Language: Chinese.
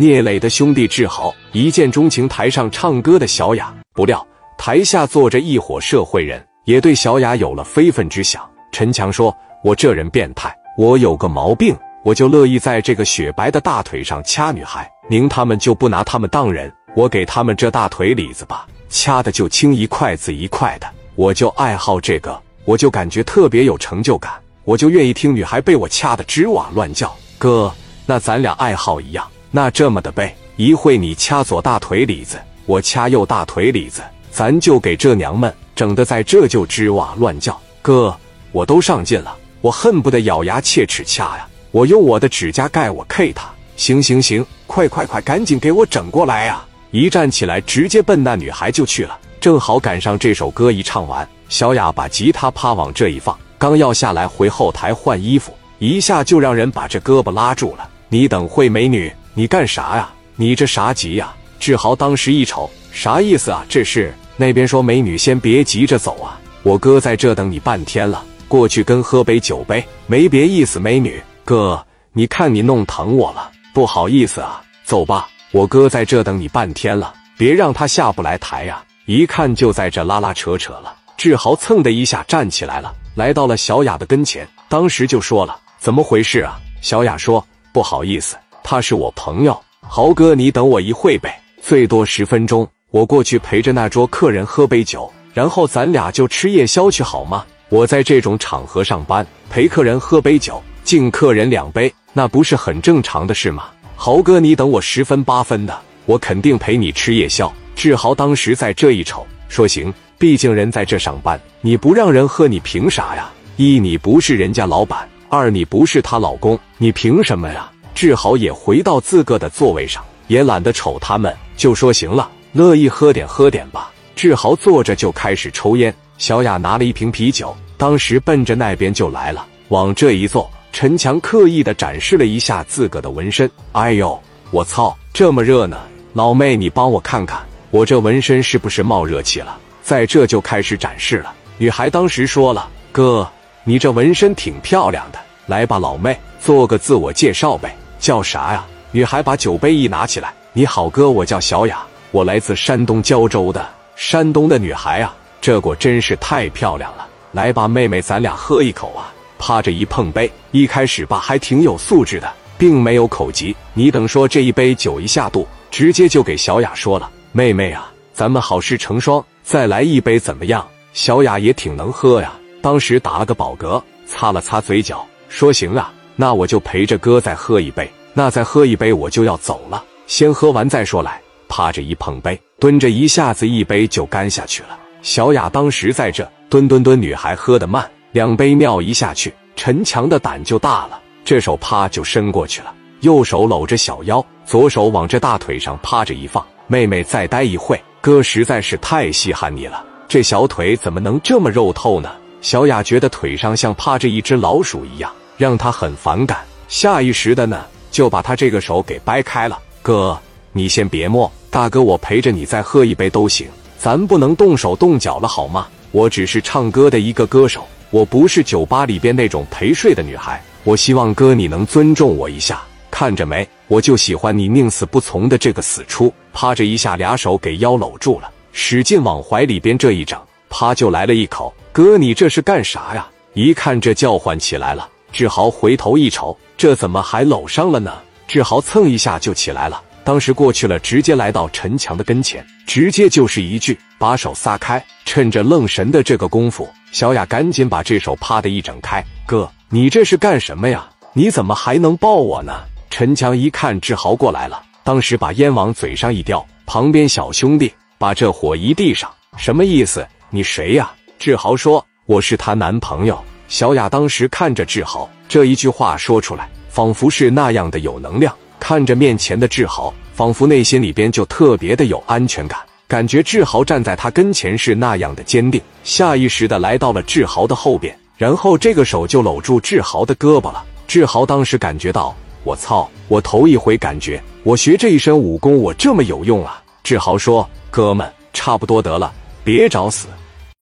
聂磊的兄弟志豪一见钟情台上唱歌的小雅，不料台下坐着一伙社会人，也对小雅有了非分之想。陈强说：“我这人变态，我有个毛病，我就乐意在这个雪白的大腿上掐女孩。您他们就不拿他们当人？我给他们这大腿里子吧，掐的就轻一块子一块的。我就爱好这个，我就感觉特别有成就感，我就愿意听女孩被我掐的吱哇乱叫。哥，那咱俩爱好一样。”那这么的呗，一会你掐左大腿里子，我掐右大腿里子，咱就给这娘们整的在这就吱哇乱叫。哥，我都上劲了，我恨不得咬牙切齿掐呀！我用我的指甲盖我 K 他。行行行，快快快，赶紧给我整过来呀！一站起来，直接奔那女孩就去了。正好赶上这首歌一唱完，小雅把吉他趴往这一放，刚要下来回后台换衣服，一下就让人把这胳膊拉住了。你等会，美女。你干啥呀？你这啥急呀？志豪当时一瞅，啥意思啊？这是那边说美女先别急着走啊，我哥在这等你半天了，过去跟喝杯酒呗，没别意思。美女哥，你看你弄疼我了，不好意思啊，走吧，我哥在这等你半天了，别让他下不来台呀。一看就在这拉拉扯扯了。志豪蹭的一下站起来了，来到了小雅的跟前，当时就说了：“怎么回事啊？”小雅说：“不好意思。”他是我朋友，豪哥，你等我一会呗，最多十分钟，我过去陪着那桌客人喝杯酒，然后咱俩就吃夜宵去好吗？我在这种场合上班，陪客人喝杯酒，敬客人两杯，那不是很正常的事吗？豪哥，你等我十分八分的，我肯定陪你吃夜宵。志豪当时在这一瞅，说行，毕竟人在这上班，你不让人喝，你凭啥呀？一你不是人家老板，二你不是她老公，你凭什么呀？志豪也回到自个的座位上，也懒得瞅他们，就说：“行了，乐意喝点喝点吧。”志豪坐着就开始抽烟。小雅拿了一瓶啤酒，当时奔着那边就来了，往这一坐。陈强刻意的展示了一下自个的纹身。哎呦，我操，这么热呢！老妹，你帮我看看，我这纹身是不是冒热气了？在这就开始展示了。女孩当时说了：“哥，你这纹身挺漂亮的，来吧，老妹，做个自我介绍呗。”叫啥呀？女孩把酒杯一拿起来，你好哥，我叫小雅，我来自山东胶州的。山东的女孩啊，这果真是太漂亮了。来吧，妹妹，咱俩喝一口啊！趴着一碰杯，一开始吧还挺有素质的，并没有口急。你等说这一杯酒一下肚，直接就给小雅说了：“妹妹啊，咱们好事成双，再来一杯怎么样？”小雅也挺能喝呀，当时打了个饱嗝，擦了擦嘴角，说：“行啊。”那我就陪着哥再喝一杯，那再喝一杯我就要走了，先喝完再说。来，趴着一碰杯，蹲着一下子一杯就干下去了。小雅当时在这蹲蹲蹲，女孩喝得慢，两杯尿一下去，陈强的胆就大了，这手啪就伸过去了，右手搂着小腰，左手往这大腿上趴着一放。妹妹再待一会，哥实在是太稀罕你了，这小腿怎么能这么肉透呢？小雅觉得腿上像趴着一只老鼠一样。让他很反感，下意识的呢就把他这个手给掰开了。哥，你先别摸，大哥我陪着你再喝一杯都行，咱不能动手动脚了好吗？我只是唱歌的一个歌手，我不是酒吧里边那种陪睡的女孩。我希望哥你能尊重我一下，看着没？我就喜欢你宁死不从的这个死出。趴着一下，俩手给腰搂住了，使劲往怀里边这一整，啪就来了一口。哥，你这是干啥呀？一看这叫唤起来了。志豪回头一瞅，这怎么还搂上了呢？志豪蹭一下就起来了，当时过去了，直接来到陈强的跟前，直接就是一句：“把手撒开。”趁着愣神的这个功夫，小雅赶紧把这手啪的一整开。哥，你这是干什么呀？你怎么还能抱我呢？陈强一看志豪过来了，当时把烟往嘴上一叼，旁边小兄弟把这火一递上，什么意思？你谁呀？志豪说：“我是她男朋友。”小雅当时看着志豪，这一句话说出来，仿佛是那样的有能量。看着面前的志豪，仿佛内心里边就特别的有安全感，感觉志豪站在他跟前是那样的坚定。下意识的来到了志豪的后边，然后这个手就搂住志豪的胳膊了。志豪当时感觉到，我操，我头一回感觉我学这一身武功，我这么有用啊！志豪说：“哥们，差不多得了，别找死。”